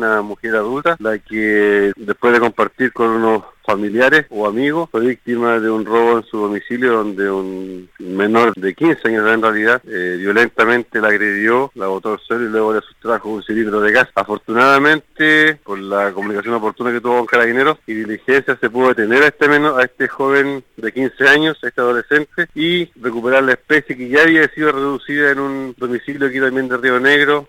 una mujer adulta, la que después de compartir con unos familiares o amigos fue víctima de un robo en su domicilio donde un menor de 15 años en realidad eh, violentamente la agredió, la botó al suelo y luego le sustrajo un cilindro de gas. Afortunadamente, por la comunicación oportuna que tuvo con Carabineros y diligencia se pudo detener a este menor, a este joven de 15 años, a este adolescente y recuperar la especie que ya había sido reducida en un domicilio aquí también de Río Negro